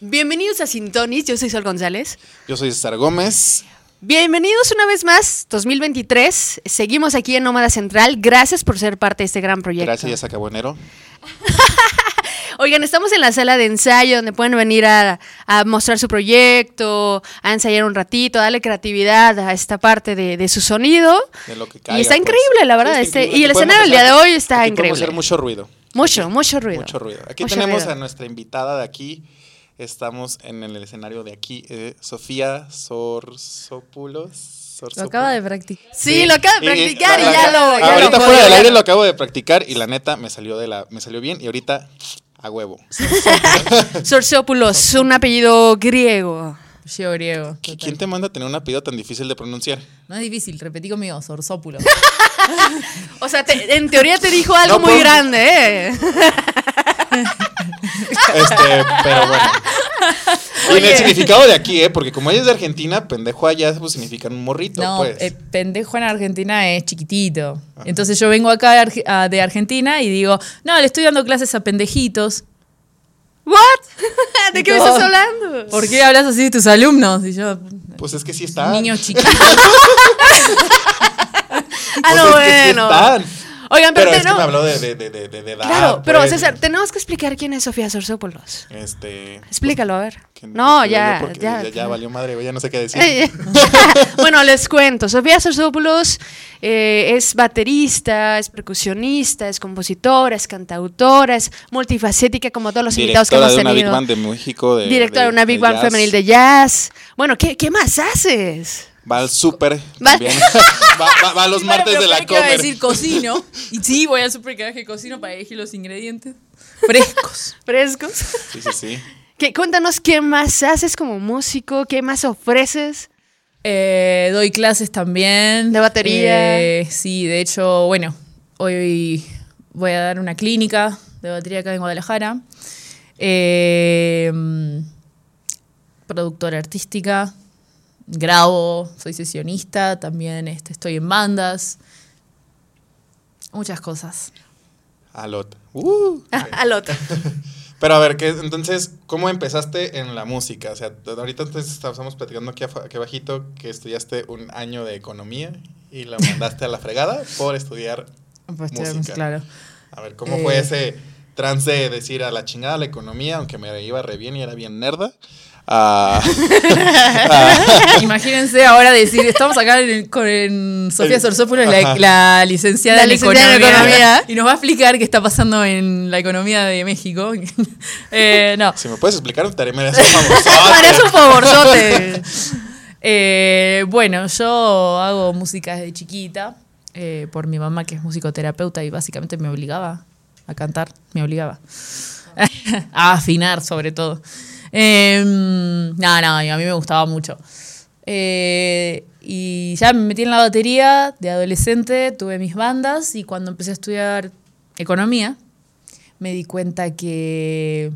Bienvenidos a Sintonis, yo soy Sol González. Yo soy César Gómez. Bienvenidos una vez más, 2023. Seguimos aquí en Nómada Central. Gracias por ser parte de este gran proyecto. Gracias, ya se acabó enero. Oigan, estamos en la sala de ensayo donde pueden venir a, a mostrar su proyecto, a ensayar un ratito, darle creatividad a esta parte de, de su sonido. De lo que y caiga, está pues. increíble, la verdad. Sí, está este- y el escenario del día de hoy está aquí podemos increíble. hacer mucho ruido. Mucho, mucho ruido. Mucho ruido. Aquí Mucho tenemos ruido. a nuestra invitada de aquí. Estamos en el escenario de aquí, eh, Sofía Sorsópulos. Lo acaba de practicar. Sí, lo acaba de Y- practicar y, la- ya la- lo. ya Ahorita lo fuera del aire lo acabo de practicar y la neta me salió de la me salió bien y ahorita a huevo. Sorsópulos, un apellido griego. Yo griego. ¿Qui- total. ¿Quién te manda a tener un apellido tan difícil de pronunciar? No es difícil, repetí conmigo, Sorsópulo. O sea, te- en teoría te dijo algo No muy grande, ¿eh? Este, pero bueno. Y en el significado de aquí, ¿eh? Porque como ella es de Argentina, pendejo allá pues, significa un morrito, No, pues. eh, pendejo en Argentina es chiquitito. Entonces yo vengo acá de, Arge- a- de Argentina y digo, no, le estoy dando clases a pendejitos. ¿What? ¿De qué me estás hablando? ¿Por qué hablas así de tus alumnos? Y yo, Pues es que sí está. niños chiquitos. Ah, Pues no, es que sí bueno. están. Oigan, pero, Pero es que tenemos- me habló de, de, de, de, edad, Claro, pero pues. César, tenemos que explicar quién es Sofía Sorsópolos. Este. Explícalo, a ver. que- No, que ya, ya. ya, ya valió madre, ya no sé qué decir. Bueno, les cuento. Sofía Sorsópolos eh, es baterista, es percusionista, es compositora, es cantautora, es multifacética como todos los invitados que Directora hemos de una Big tenido. Band de México. De, Directora de una Big Band jazz. femenil de jazz. Bueno, ¿qué, qué más haces? Va al súper Va- va, va- va a los Bueno, martes de la que iba a comer. decir cocino. Y sí, voy al super que cocino para elegir los ingredientes frescos. ¿Frescos? Sí, sí, sí. ¿Qué- cuéntanos qué más haces como músico, qué más ofreces. Eh, doy clases también. ¿De batería? Eh, sí, de hecho, bueno, hoy voy a dar una clínica de batería acá en Guadalajara. Eh, mm, productora artística. Grabo, soy sesionista, también este, estoy en bandas. Muchas cosas. Alot. Uh. Al otro. Pero a ver, ¿qué, entonces, ¿cómo empezaste en la música? O sea, ahorita entonces estamos platicando aquí, aquí abajito que estudiaste un año de economía y la mandaste a la fregada por estudiar Pues, música. claro. A ver, ¿cómo Eh. fue ese trance de decir a la chingada la economía, aunque me iba re bien y era bien nerda? Ah, Imagínense ahora decir, estamos acá en- con en Sofía Sorsópolis, la, licenciada, La licenciada en economía, economía. y nos va a explicar qué está pasando en la economía de México. Eh, no, si me puedes explicar, te haré merecer un favorzote. Eh, bueno, yo hago música desde chiquita eh, por mi mamá que es musicoterapeuta y básicamente me obligaba a cantar, me obligaba a afinar sobre todo. Eh, no, no, a mí me gustaba mucho. Eh, y ya me metí en la batería de adolescente, tuve mis bandas y cuando empecé a estudiar economía me di cuenta que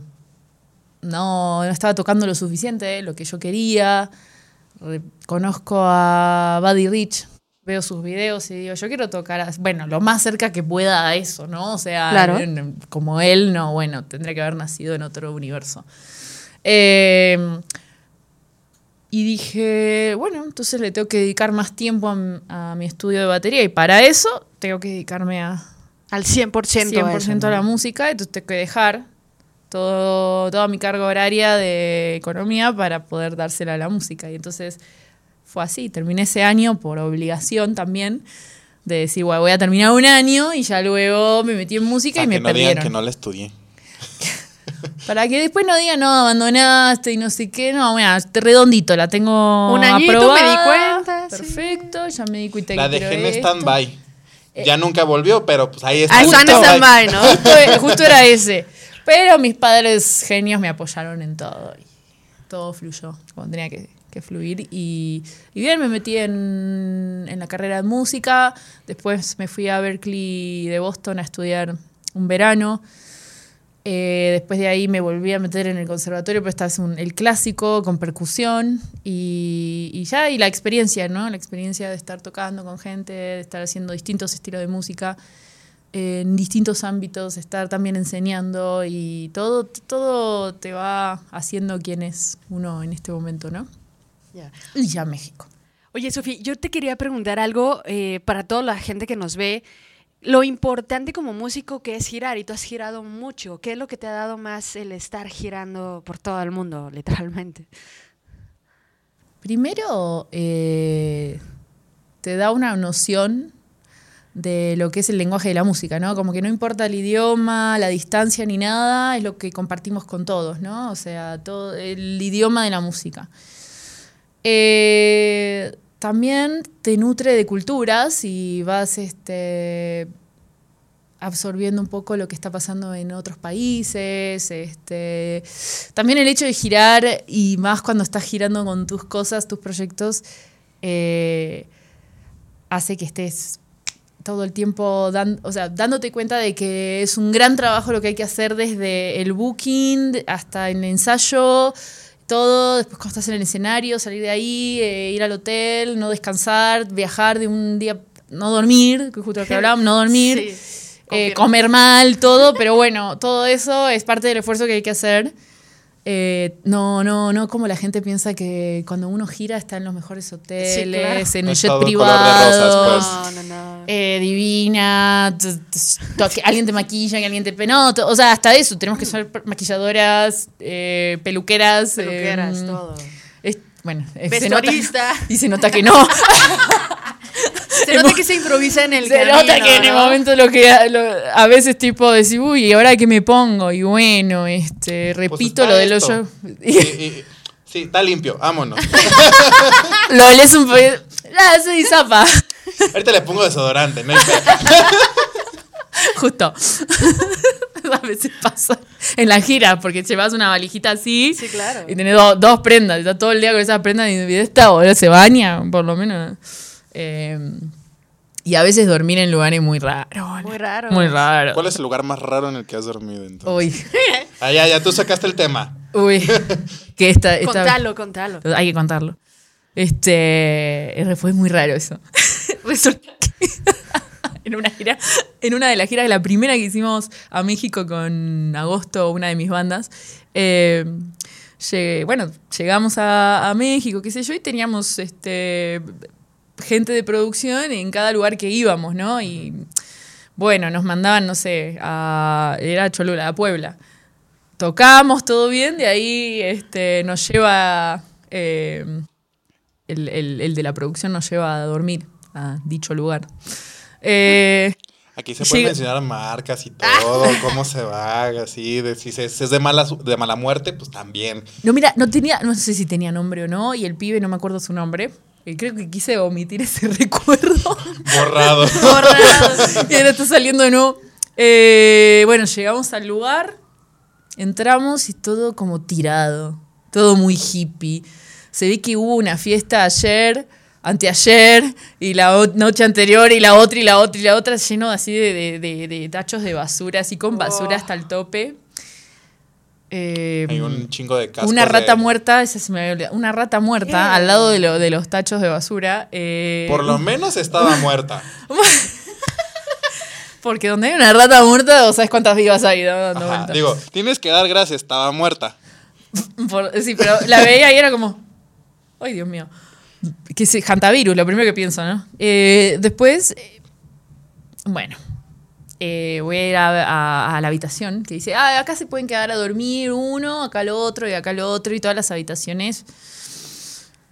no, no estaba tocando lo suficiente, lo que yo quería. Conozco a Buddy Rich, veo sus videos y digo, yo quiero tocar, bueno, lo más cerca que pueda a eso, ¿no? O sea, Claro. como él, no, bueno, tendría que haber nacido en otro universo. Eh, y dije, bueno, entonces le tengo que dedicar más tiempo a, mi estudio de batería y para eso tengo que dedicarme a, Al 100%. 100% a eso, a la ¿no? música, entonces tengo que dejar todo, toda mi carga horaria de economía para poder dársela a la música. Y entonces fue así, terminé ese año por obligación también, de decir, "Bueno, voy a terminar un año y ya luego me metí en música Para y me que no digan que no la estudié. Para que después no digan, no, abandonaste y no sé qué, no, mira, te redondito, la tengo Un añito, aprobada, me di cuenta, sí. Perfecto, ya me di cuenta La dejé en stand-by. Ya nunca volvió, pero pues ahí está. Ah, está en stand-by, ¿no? Justo, justo era ese. Pero mis padres genios me apoyaron en todo. Y todo fluyó como tenía que, que fluir. Y, y bien, me metí en, en la carrera de música. Después me fui a Berkeley de Boston a estudiar un verano. Eh, después de ahí me volví a meter en el conservatorio, pero esta es un- el clásico con percusión y, y ya, y la experiencia, ¿no? La experiencia de estar tocando con gente, de estar haciendo distintos estilos de música, en distintos ámbitos, estar también enseñando y todo, todo te va haciendo quién es uno en este momento, ¿no? Ya. Y ya México. Oye, Sofía, yo te quería preguntar algo eh, para toda la gente que nos ve. Lo importante como músico que es girar, y tú has girado mucho. ¿Qué es lo que te ha dado más el estar girando por todo el mundo, literalmente? Primero, eh, te da una noción de lo que es el lenguaje de la música, ¿no? Como que no importa el idioma, la distancia ni nada, es lo que compartimos con todos, ¿no? O sea, todo el idioma de la música. Eh, también te nutre de culturas y vas este, absorbiendo un poco lo que está pasando en otros países. Este, también el hecho de girar, y más cuando estás girando con tus cosas, tus proyectos, eh, hace que estés todo el tiempo o sea, dándote cuenta de que es un gran trabajo lo que hay que hacer desde el booking hasta el ensayo, todo, después cuando estás en el escenario, salir de ahí, eh, ir al hotel, no descansar, viajar de un día, no dormir, que justo lo que hablábamos, no dormir, Sí, eh, comer mal, todo, pero bueno, todo eso es parte del esfuerzo que hay que hacer. Eh, no, no, no como la gente piensa que cuando uno gira está en los mejores hoteles, claro. en No el jet privado, rosas, No, no, no. eh, divina, que alguien te maquilla, que alguien te... No, o sea, hasta eso, tenemos que ser maquilladoras, eh, peluqueras. Peluqueras, eh, todo. es- bueno, eh, se nota, y se nota que no. Se nota que se improvisa en el se camino, nota que en el ¿no? momento lo que lo- a veces tipo decir, uy, ¿y ahora qué me pongo? Y bueno, este, repito está lo de los shows. Sí, está limpio, vámonos. lo lees un poquito. Ah, soy zapa. Ahorita le pongo desodorante, ¿no? Justo. a veces pasa en la gira, porque llevas una valijita así Sí, claro. y tenés do- dos prendas, y estás todo el día con esas prendas y esta boludo se baña, por lo menos. Eh, y a veces dormir en lugares muy raros. Muy raro. Muy raros. ¿Cuál es el lugar más raro en el que has dormido entonces? Uy, Ah, ya, ya, tú sacaste el tema. uy. que esta, esta- Contalo, contalo. Hay que contarlo. Este fue muy raro eso. Resulta que en una gira, en una de las giras, la primera que hicimos a México con Agosto, una de mis bandas, eh, llegué- bueno, llegamos a, a México, qué sé yo, y teníamos este gente de producción en cada lugar que íbamos, ¿no? Y bueno, nos mandaban, no sé, a, era Cholula, a Puebla. Tocamos todo bien, de ahí este, nos lleva, eh, el, el- el de la producción nos lleva a dormir a dicho lugar. Eh, Aquí se pueden mencionar marcas y todo, cómo se va, así, de, si se- si es de mala, de mala muerte, pues también. no, mira, no tenía, no sé si tenía nombre o no, y el pibe, no me acuerdo su nombre. Creo que quise omitir ese recuerdo. Borrado. y ahora está saliendo de nuevo. Eh, bueno, llegamos al lugar, entramos y todo como tirado, todo muy hippie. Se ve que hubo una fiesta ayer, anteayer, y la noche anterior, y la otra, y la otra, y la otra, lleno así de, de- de- de tachos de basura, así con basura Oh. hasta el tope. Eh, Hay un chingo de cascos. una rata de- muerta, esa se me había olvidado, una rata muerta ¿Qué? al lado de, lo- de los tachos de basura. eh, Por lo menos estaba muerta. Porque donde hay una rata muerta, o sabes cuántas vivas hay ¿no? Ajá. Digo, tienes que dar gracias, estaba muerta. Por- sí, pero la veía y era como. Ay, Dios mío. Que es hantavirus, lo primero que pienso, ¿no? Eh, después. eh, bueno. Eh, voy a ir a, a- a la habitación que dice, ah, acá se pueden quedar a dormir uno, acá lo otro y acá lo otro y todas las habitaciones.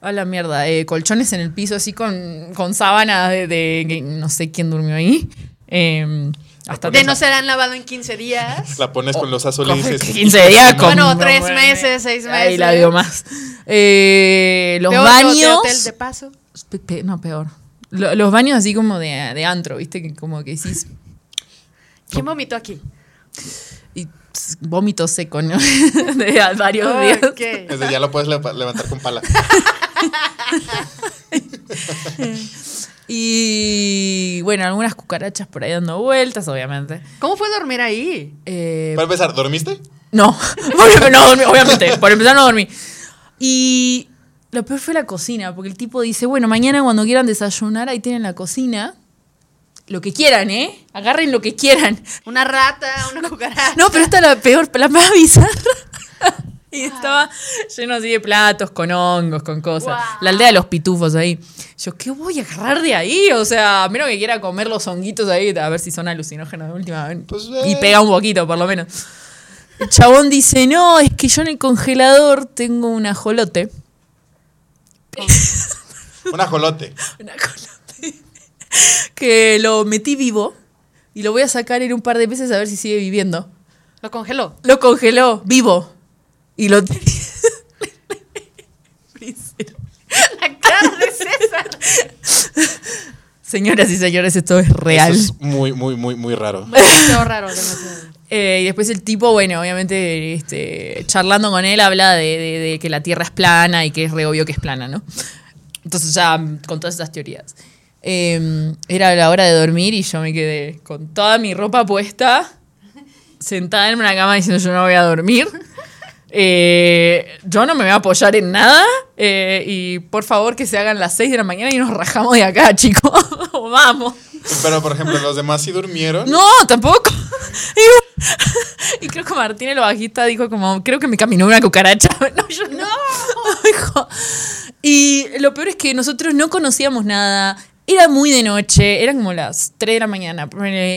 A la mierda, eh, colchones en el piso así con, con sábanas de, de- no sé quién durmió ahí. Eh, hasta De no se han lavado en 15 días. La pones con los azules y Coge dices. 15 días con- Bueno, tres meses, seis Ahí la meses. digo más. Eh, los Peor baños. hotel de paso. Pe- pe- no, peor. Lo- los baños así como de, de antro, ¿viste? Que como que decís. ¿Quién vomitó aquí? Y pss, vómito seco, ¿no? de varios días. Ok. Ese ya lo puedes leva- levantar con pala. Y bueno, algunas cucarachas por ahí dando vueltas, obviamente. ¿Cómo fue dormir ahí? Eh, Para empezar, ¿dormiste? No, Porque no dormí, obviamente. Por empezar, no dormí. Y lo peor fue la cocina, porque el tipo dice: Bueno, mañana cuando quieran desayunar, ahí tienen la cocina. Lo que quieran, ¿eh? Agarren lo que quieran. Una rata, una cucaracha. No, pero esta es la peor, la más bizarra. Y estaba lleno así de platos, con hongos, con cosas. La aldea de los pitufos ahí. Yo, ¿qué voy a agarrar de ahí? O sea, a menos que quiera comer los honguitos ahí, a ver si son alucinógenos de última vez. Pues, y eh. pega un poquito, por lo menos. El chabón dice, no, es que yo en el congelador tengo un ajolote. Un ajolote. Un ajolote. Que lo metí vivo y lo voy a sacar en un par de meses a ver si sigue viviendo. Lo congeló. Lo congeló vivo. Y lo tenía. La cara de César. Señoras y señores, esto es real. Eso es muy, muy, muy, muy raro. Demasiado raro, demasiado. Eh, y después el tipo, bueno, obviamente, este, charlando con él, habla de, de- de que la Tierra es plana y que es re obvio que es plana, ¿no? Entonces ya mm, con todas esas teorías. Eh, era la hora de dormir y yo me quedé con toda mi ropa puesta, sentada en una cama diciendo yo no voy a dormir. Eh, yo no me voy a apoyar en nada eh, y por favor que se hagan las 6 de la mañana y nos rajamos de acá, chicos. Vamos. Pero, por ejemplo, los demás sí durmieron. No, tampoco. Y, y creo que Martín, el bajista, dijo como, creo que me caminó una cucaracha. No, yo no. Y lo peor es que nosotros no conocíamos nada. Era muy de noche, eran como las 3 de la mañana,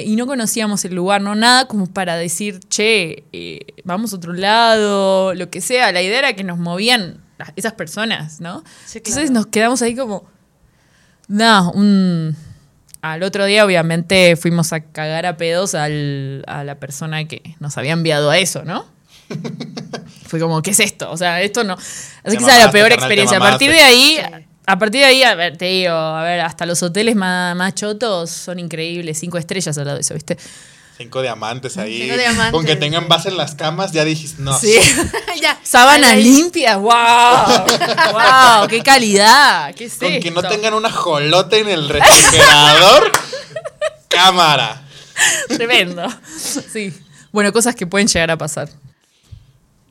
y no conocíamos el lugar, no nada como para decir, che, eh, vamos a otro lado, lo que sea. La idea era que nos movían esas personas, ¿no? Sí, Entonces nos quedamos ahí como, no, un... Al otro día, obviamente, fuimos a cagar a pedos al- a la persona que nos había enviado a eso, ¿no? Fue como, ¿qué es esto? O sea, esto no. Así Te que esa es la peor carnal, experiencia. A partir de ahí, Sí. A partir de ahí, a ver, te digo, a ver, hasta los hoteles más, más chotos son increíbles, cinco estrellas al lado de eso, ¿viste? Cinco diamantes ahí. Cinco diamantes. Con que tengan base en las camas, ya dijiste, no. Sí. ya. Sábanas limpias, wow, wow, qué calidad, qué es Con que no tengan una jolote en el refrigerador. cámara. Tremendo. Sí. Bueno, cosas que pueden llegar a pasar.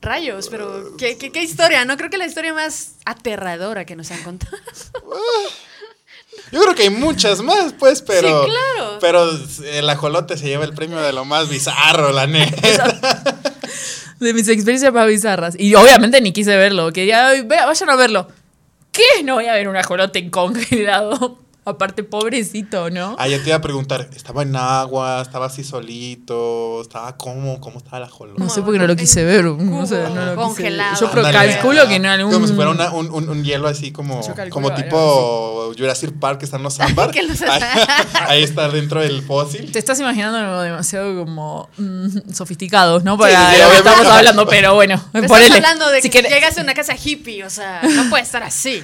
Rayos, pero ¿qué, qué, qué historia? No creo que la historia más aterradora que nos han contado. Yo creo que hay muchas más, pues, pero. Sí, claro. Pero el ajolote se lleva el premio de lo más bizarro, la neta. De mis experiencias más bizarras. Y obviamente ni quise verlo. Quería, "Ay, vea, vayan a verlo. ¿Qué? No voy a ver un ajolote congelado. Aparte, pobrecito, ¿no? Ah, yo te iba a preguntar, ¿estaba en agua? ¿Estaba así solito? ¿Estaba cómo? ¿Cómo estaba el ajolote? No sé por qué no lo quise ver. No sé, no lo quise Congelado. ver. Yo pero Ándale, calculo que no algún... Como si fuera una- un, un- un hielo así como, calculo como tipo Jurassic Park que están los ámbar. Que los- ahí, ahí está dentro del fósil. Te estás imaginando algo demasiado como mm, sofisticados, ¿no? Para Sí, sí, lo que estamos hablando, pero bueno. Estás ponele. hablando de Si que querés- llegas a una casa hippie, o sea, no puede estar así.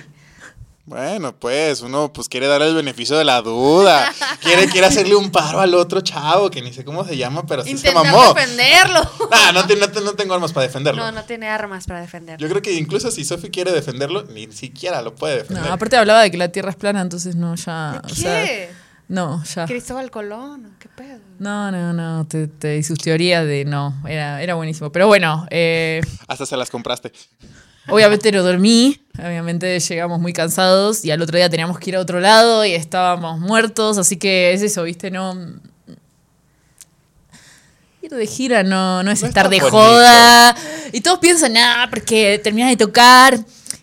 Bueno, pues uno pues quiere darle el beneficio de la duda. Quiere, quiere hacerle un paro al otro chavo, que ni sé cómo se llama, pero sí Intentar se mamó. defenderlo. Nah, no, te- no te- no tengo armas para defenderlo. No, no tiene armas para defenderlo. Yo creo que incluso si Sophie quiere defenderlo, ni siquiera lo puede defender. No, aparte hablaba de que la Tierra es plana, entonces no, ya... ¿De o sea, qué? no, ya. Cristóbal Colón, ¿qué pedo? No, no, no, te, te- y sus teorías de no, era, era buenísimo. Pero bueno, eh, Hasta se las compraste. Obviamente no dormí, obviamente llegamos muy cansados y al otro día teníamos que ir a otro lado y estábamos muertos, así que es eso, ¿viste? No... Ir de gira no, no es No estar de bonito. joda. Y todos piensan, nada, porque terminas de tocar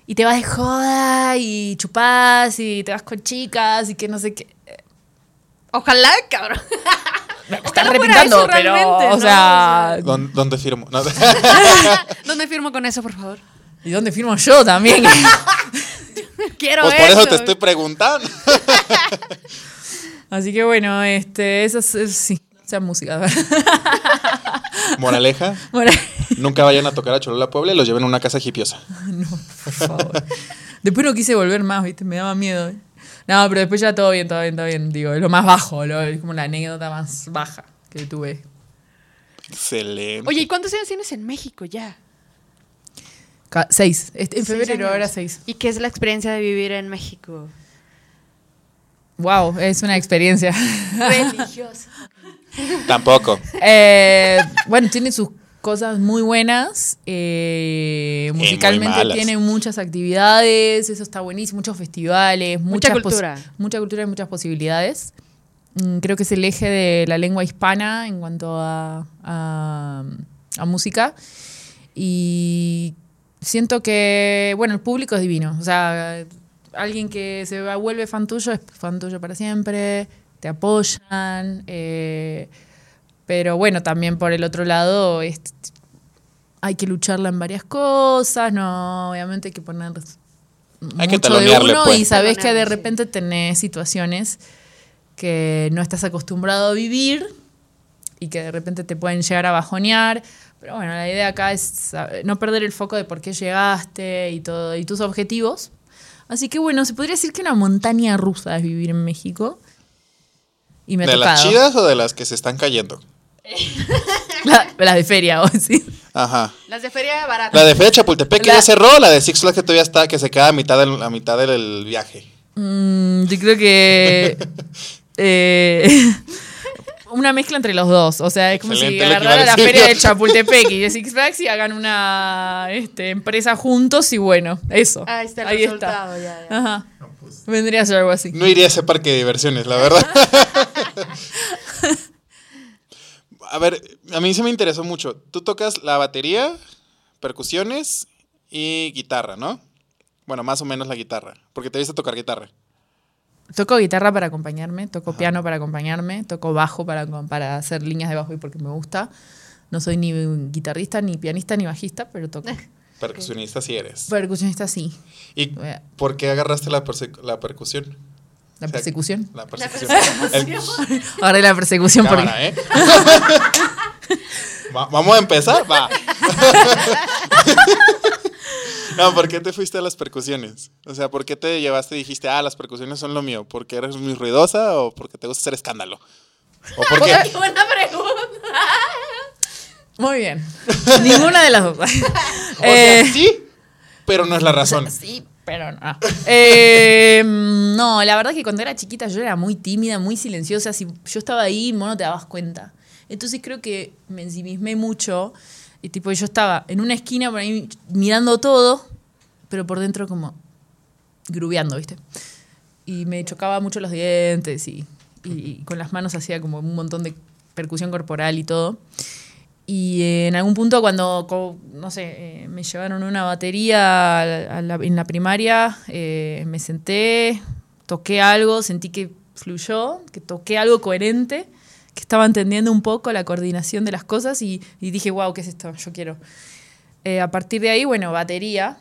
y te vas de joda y chupás y te vas con chicas y que no sé qué. Ojalá, cabrón. Me están eso pero, o ¿no? sea, ¿Dónde, dónde firmo? No. ¿Dónde firmo con eso, por favor? ¿Y dónde firmo yo también? Quiero pues por eso eso. te estoy preguntando. Así que bueno, este, eso es, es- sí, sea música. Moraleja, nunca vayan a tocar a Cholula Puebla y los lleven a una casa hipiosa. no, por favor. Después no quise volver más, ¿viste? Me daba miedo. ¿eh? No, pero después ya todo bien, todo bien, todo bien. Digo, es lo más bajo, lo- es como la anécdota más baja que tuve. Excelente. Oye, ¿y cuántos años tienes en México ya? Seis. Este- en febrero ahora seis. ¿Y qué es la experiencia de vivir en México? Wow, es una experiencia. Religiosa. Tampoco. Eh, bueno, tiene sus cosas muy buenas. eh, musicalmente tiene muchas actividades, eso está buenísimo, muchos festivales, Mucha muchas cultura. mucha cultura y muchas posibilidades. Mm, Creo que es el eje de la lengua hispana en cuanto a, a- a música. Y siento que, bueno, el público es divino. O sea, alguien que se va- vuelve fan tuyo es fan tuyo para siempre, te apoyan. eh, pero bueno, también por el otro lado, es- hay que lucharla en varias cosas, no, obviamente hay que poner Hay que mucho de talonearle, uno pues. y sabes que de repente tenés situaciones que no estás acostumbrado a vivir y que de repente te pueden llegar a bajonear. Pero bueno, la idea acá es no perder el foco de por qué llegaste y todo y tus objetivos. Así que bueno, se podría decir que una montaña rusa es vivir en México. Y me ha ¿De las tocado. chidas o de las que se están cayendo? La- las de feria, o sí. Ajá. Las de feria barata. La de Feria de Chapultepec que La- ya cerró, la de Six Flags que todavía está, que se queda a mitad del, a mitad del viaje. Mm, yo creo que. eh, una mezcla entre los dos. O sea, es como si Excelente que agarraran la feria de Chapultepec y de Six Flags y hagan una este, empresa juntos y bueno, eso. Ahí está el Ahí resultado, ya, ya. Ajá. Vendría a ser algo así. No iría a ese parque de diversiones, la verdad. a ver, a mí se me interesó mucho. Tú tocas la batería, percusiones y guitarra, ¿no? Bueno, más o menos la guitarra, porque te viste tocar guitarra. Toco guitarra para acompañarme, toco piano para acompañarme, toco bajo para, para hacer líneas de bajo y porque me gusta. No soy ni guitarrista, ni pianista, ni bajista, pero toco. Percusionista sí eres. Percusionista sí. ¿Y por qué agarraste la, la percusión? La O sea, persecución. La persecución. El- Agarré la persecución porque. Cámara, ¿eh? Va- Vamos a empezar, va. No, ¿por qué te fuiste a las percusiones? O sea, ¿por qué te llevaste y dijiste, ah, las percusiones son lo mío? ¿Porque eres muy ruidosa o porque te gusta hacer escándalo? ¿O porque Qué buena pregunta. Muy bien. Ninguna de las dos. o Eh, sea, sí, pero no es la razón? Sí, pero no. Eh, no, la verdad que cuando era chiquita yo era muy tímida, muy silenciosa. Si yo estaba ahí, vos no te dabas cuenta. Entonces creo que me ensimismé mucho. Y tipo, yo estaba en una esquina por ahí mirando todo, pero por dentro como grubeando, ¿viste? Y me chocaba mucho los dientes y, y con las manos hacía como un montón de percusión corporal y todo. Y eh, en algún punto cuando, no sé, eh, me llevaron una batería a la- en la primaria, eh, me senté, toqué algo, sentí que fluyó, que toqué algo coherente, que estaba entendiendo un poco la coordinación de las cosas y, y dije, wow, ¿qué es esto? Yo quiero. Eh, a partir de ahí, bueno, batería.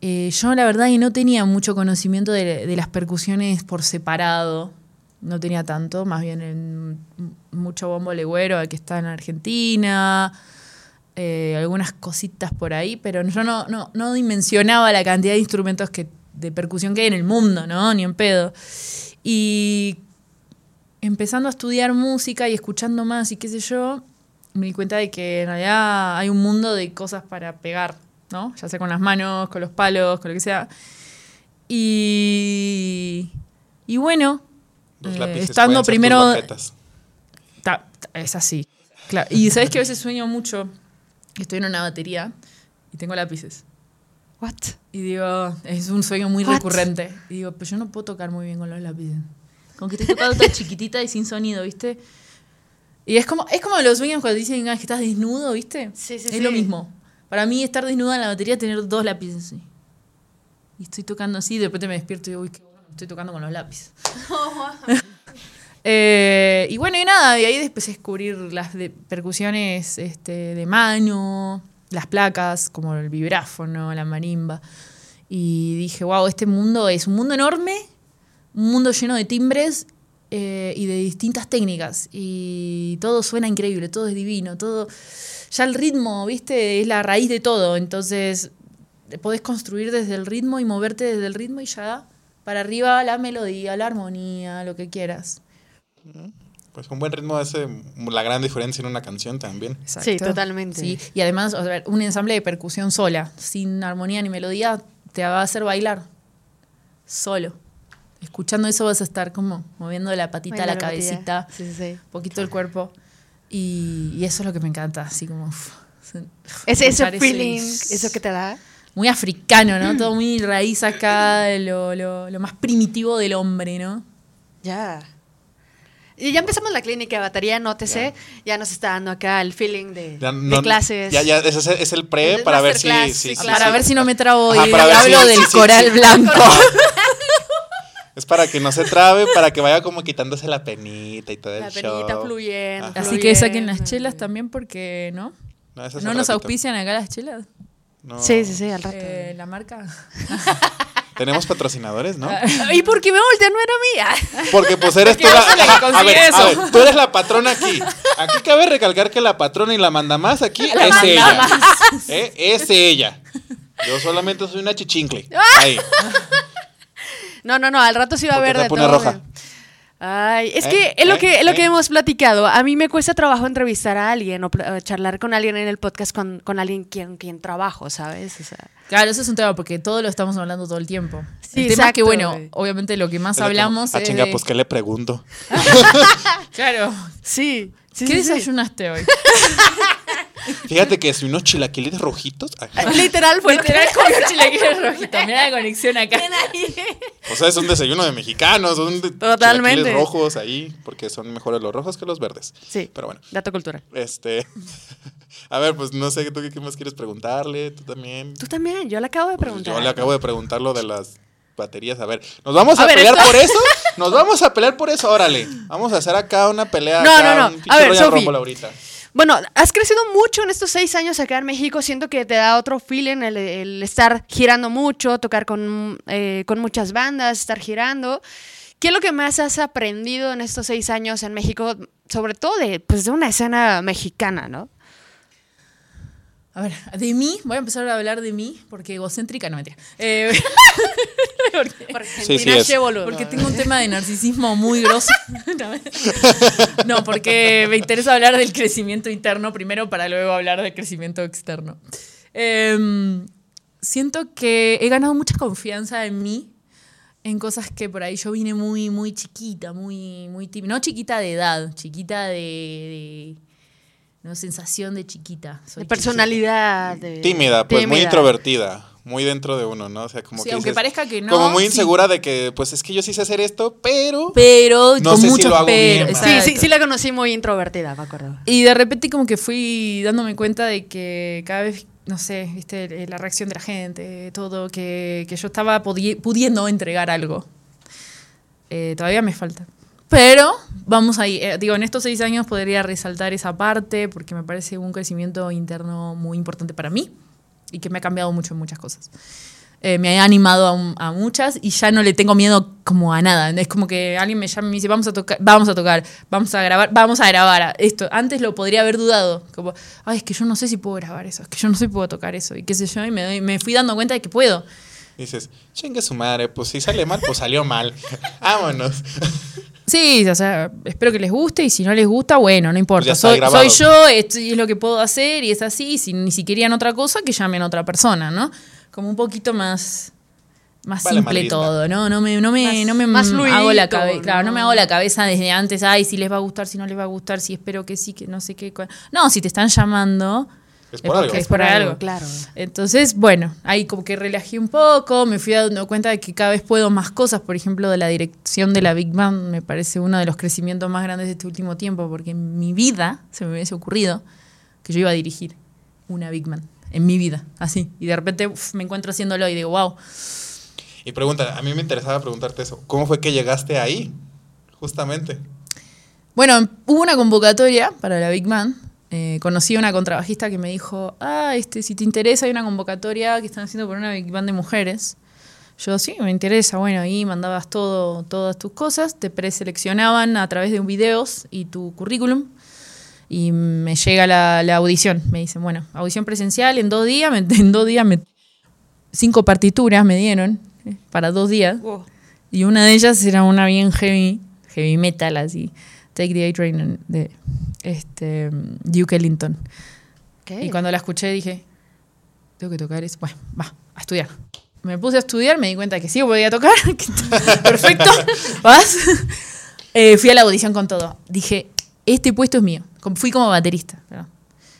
Eh, yo la verdad que no tenía mucho conocimiento de, de las percusiones por separado. No tenía tanto, más bien en mucho bombo legüero que está en Argentina, eh, algunas cositas por ahí, pero yo no, no, no dimensionaba la cantidad de instrumentos que, de percusión que hay en el mundo, ¿no? Ni en pedo. Y empezando a estudiar música y escuchando más y qué sé yo, me di cuenta de que en realidad hay un mundo de cosas para pegar, ¿no? Ya sea con las manos, con los palos, con lo que sea. Y, y bueno, Los eh, lápices estando primero... Ta- ta- es así. Claro. Y sabes que a veces sueño mucho. Estoy en una batería y tengo lápices. What? Y digo, es un sueño muy What? recurrente. Y digo, pero yo no puedo tocar muy bien con los lápices. Con que estoy tocando tan chiquitita y sin sonido, ¿viste? Y es como, es como los sueños cuando dicen ah, que estás desnudo, ¿viste? Sí, sí, es sí. lo mismo. Para mí, estar desnuda en la batería es tener dos lápices así. Y estoy tocando así, de repente me despierto y digo, uy, qué bueno, estoy tocando con los lápices. Eh, y bueno, y nada, y ahí a descubrir las de percusiones este, de mano, las placas, como el vibráfono, la marimba. Y dije, wow, este mundo es un mundo enorme, un mundo lleno de timbres eh, y de distintas técnicas. Y todo suena increíble, todo es divino, todo. Ya el ritmo, viste, es la raíz de todo. Entonces, podés construir desde el ritmo y moverte desde el ritmo y ya para arriba la melodía, la armonía, lo que quieras. Pues un buen ritmo hace la gran diferencia en una canción también. Sí, totalmente. Sí, y además, o sea, un ensamble de percusión sola, sin armonía ni melodía, te va a hacer bailar. Solo. Escuchando eso vas a estar como moviendo la patita, Baila la cabecita, Sí, sí, sí. un poquito el cuerpo. Y, y eso es lo que me encanta, así como... uf, se- Ese, feeling, eso que te da. Muy africano, ¿no? Todo muy raíz acá, lo, lo- lo más primitivo del hombre, ¿no? Ya. Y ya empezamos la clínica de batería, nótese. Ya, nos está dando acá el feeling de, Ya de no- clases. Ya, ya, ese es, es el pre El para ver si, sí, claro. Para si- ver si no me trabo Ajá, y hablo si- del sí, sí, coral sí. blanco. Es para que no se trabe, para que vaya como quitándose la penita y todo La el penita show. fluyendo. Ajá. Así que saquen las fluyendo. chelas también porque, ¿no? No, ¿No nos ratito. auspician acá las chelas? No. Sí, sí, sí, al rato. Eh, la marca. Tenemos patrocinadores, ¿no? ¿Y por qué me volteó? No era mía. Porque pues eres tú la... la a ver, a eso. ver, tú eres la patrona aquí. Aquí cabe recalcar que la patrona y la manda más aquí La es ella. ¿Eh? Es ella. Yo solamente soy una chichincle. Ahí. No, no, no, al rato sí va a ¿Por qué haber de pone todo. roja? Ay, es ¿Eh? que es lo ¿Eh? que es lo que ¿Eh? hemos platicado. A mí me cuesta trabajo entrevistar a alguien o charlar con alguien en el podcast con, con alguien quien, quien trabajo, ¿sabes? O sea, Claro, eso es un tema porque todo lo estamos hablando todo el tiempo. Sí, el tema es que, exacto, bueno, obviamente lo que más Es como, hablamos Ah, es chinga, de- pues ¿qué le pregunto? Claro. sí. sí, ¿Qué sí, sí. desayunaste hoy? Fíjate que si unos chilaquiles rojitos. ay, Literal fue lo Literal comió chilaquiles rojitos. Mira la conexión acá. O sea, es un desayuno de mexicanos, son de Totalmente. rojos ahí, porque son mejores los rojos que los verdes. Sí. Pero bueno, Dato cultural. este. A ver, pues no sé, ¿tú qué más quieres preguntarle? ¿Tú también? Tú también, yo le acabo de Pues preguntar. yo le acabo de preguntar lo de las baterías. A ver, ¿nos vamos a, A ver, pelear esto- por eso? ¿Nos vamos a pelear por eso? Órale, vamos a hacer acá una pelea. No, acá, no, no. un A ver. Rumble ahorita. Bueno, has crecido mucho en estos seis años acá en México. Siento que te da otro feeling el, el estar girando mucho, tocar con, eh, con muchas bandas, estar girando. ¿Qué es lo que más has aprendido en estos seis años en México? Sobre todo de, pues, de una escena mexicana, ¿no? A ver, de mí, voy a empezar a hablar de mí, porque egocéntrica no mentira. Eh, porque, Sí, sí es. porque tengo un tema de narcisismo muy grosso. No, porque me interesa hablar del crecimiento interno primero para luego hablar del crecimiento externo. Em, siento que he ganado mucha confianza en mí, en cosas que por ahí yo vine muy, muy chiquita, muy, muy tímida. No chiquita de edad, chiquita de. de- no, sensación de chiquita. Soy De personalidad. de- Tímida, pues muy introvertida. Muy dentro de uno, ¿no? O sea, como Sí, que aunque dices- parezca que no, Como muy sí. insegura de que, pues es que yo sí sé hacer esto, pero. Pero No con sé si lo hago bien, pero. Sí, sí, sí la conocí muy introvertida, me acuerdo. Y de repente como que fui dándome cuenta de que cada vez, no sé, viste, la reacción de la gente, todo, que, que yo estaba pudi- pudiendo entregar algo. Eh, todavía me falta. Pero vamos ahí. Eh, digo, en estos seis años podría resaltar esa parte porque me parece un crecimiento interno muy importante para mí y que me ha cambiado mucho en muchas cosas. Eh, me ha animado a, a muchas y ya no le tengo miedo como a nada. Es como que alguien me llama y me dice, vamos a tocar, vamos a tocar, vamos a grabar, vamos a grabar esto. Antes lo podría haber dudado, como, ay, es que yo no sé si puedo grabar eso, es que yo no sé si puedo tocar eso, y qué sé yo, y me, doy- me fui dando cuenta de que puedo. Dices, chingue su madre, pues si sale mal, pues salió mal. Vámonos. Sí, o sea, espero que les guste y si no les gusta, bueno, no importa. Soy, soy yo, esto es lo que puedo hacer y es así. Si ni si querían otra cosa, que llamen a otra persona, ¿no? Como un poquito más, más Vale, simple todo, ¿no? No me, no me, Más- no me más hago la cabeza. Claro, no me hago la cabeza desde antes, ay, si les va a gustar, si no les va a gustar, si espero que sí, que no sé qué. No, si te están llamando. Es por algo. Es por algo. Claro. Entonces, bueno, ahí como que relajé un poco, me fui dando cuenta de que cada vez puedo más cosas, por ejemplo, de la dirección de la Big Band, me parece uno de los crecimientos más grandes de este último tiempo, porque en mi vida se me hubiese ocurrido que yo iba a dirigir una Big Band, en mi vida, así, y de repente uf, me encuentro haciéndolo y digo, wow, Y pregunta, a mí me interesaba preguntarte eso. ¿Cómo fue que llegaste ahí? Justamente. Bueno, hubo una convocatoria para la Big Band. Eh, conocí a una contrabajista que me dijo, ah, este, si te interesa, hay una convocatoria que están haciendo por una Big Band de mujeres. Yo, sí, me interesa. Bueno, ahí mandabas todo, todas tus cosas, te preseleccionaban a través de un videos y tu currículum. Y me llega la, la audición. Me dicen, bueno, audición presencial en dos días. Me- en dos días, me, cinco partituras me dieron eh, para dos días. Wow. Y una de ellas era una bien heavy, heavy metal, así. Take the A-Train de este, Duke Ellington. Ok. Y cuando la escuché dije, tengo que tocar eso. Bueno, va, a estudiar. Me puse a estudiar, me di cuenta que sí podía tocar. Perfecto, vas. Eh, fui a la audición con todo. Dije, este puesto es mío. Fui como baterista.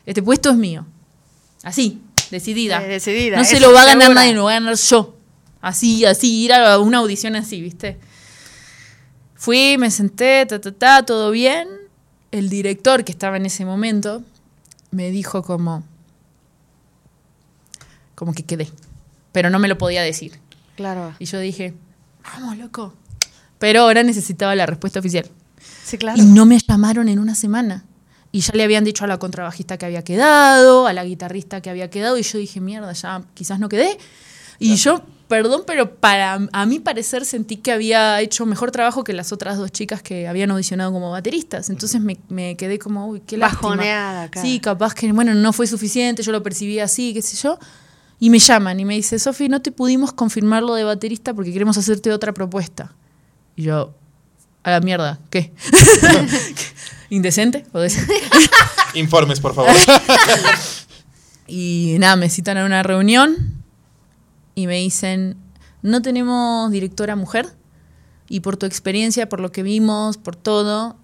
Este puesto es mío. Así, decidida. Eh, decidida, No se lo va a ganar segura. nadie, lo voy a ganar yo. Así, así, ir a una audición así, ¿viste? Fui, me senté, ta, ta, ta, todo bien. El director que estaba en ese momento me dijo como, como que quedé, pero no me lo podía decir. Claro. Y yo dije, vamos, loco. Pero ahora necesitaba la respuesta oficial. Sí, claro. Y no me llamaron en una semana. Y ya le habían dicho a la contrabajista que había quedado, a la guitarrista que había quedado, y yo dije, mierda, ya quizás no quedé. Y yo, perdón, pero para a mi parecer sentí que había hecho mejor trabajo que las otras dos chicas que habían audicionado como bateristas. Entonces me, me quedé como, uy, qué lástima. Bajoneada acá. Sí, capaz que, bueno, no fue suficiente, yo lo percibí así, qué sé yo. Y me llaman y me dice, Sofi, no te pudimos confirmar lo de baterista porque queremos hacerte otra propuesta. Y yo, a la mierda, ¿qué? ¿Indecente? Informes, por favor. Y nada, me citan a una reunión y me dicen, no tenemos directora mujer y por tu experiencia, por lo que vimos, por todo,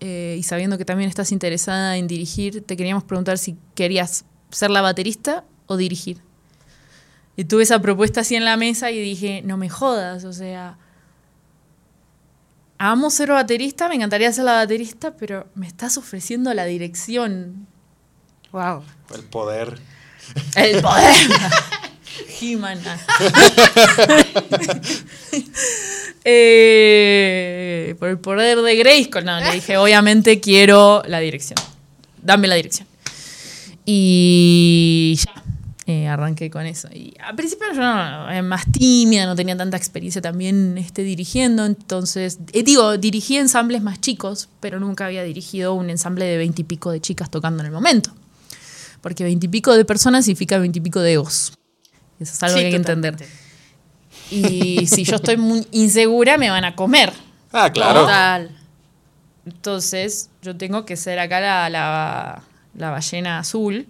eh, y sabiendo que también estás interesada en dirigir, te queríamos preguntar si querías ser la baterista o dirigir. Y tuve esa propuesta así en la mesa y dije, no me jodas, o sea, amo ser baterista, me encantaría ser la baterista, pero me estás ofreciendo la dirección. Wow. El poder. El poder. He-Man. Eh, por el poder de Grayskull. No, le dije, obviamente quiero la dirección. Dame la dirección. Y ya. eh, arranqué con eso. Y al principio yo no, era más tímida, no tenía tanta experiencia también este, dirigiendo. Entonces, eh, digo, dirigí ensambles más chicos, pero nunca había dirigido un ensamble de veintipico de chicas tocando en el momento. Porque veintipico de personas significa veintipico de egos. Eso es algo Sí, que hay que entender. Y si yo estoy muy insegura, me van a comer. Ah, claro. Total. Entonces, yo tengo que ser acá la, la, la ballena azul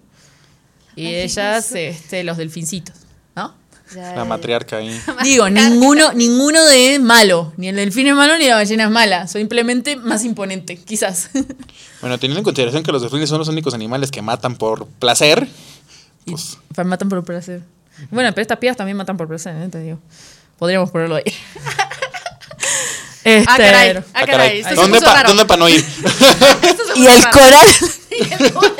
y Ay, ellas, este, los delfincitos, ¿no? Ya, La matriarca ahí. Digo, ninguno, ninguno de malo. Ni el delfín es malo ni la ballena es mala. Soy simplemente más imponente, quizás. Bueno, teniendo en consideración que los delfines son los únicos animales que matan por placer, pues matan por placer. Bueno, pero estas pibas también matan por placer, ¿eh? te digo. Podríamos ponerlo ahí. Este, Ah, caray. pero- Ah, caray. Esto se ¿dónde para raro. ¿dónde pa no ir? Y el coral. El coral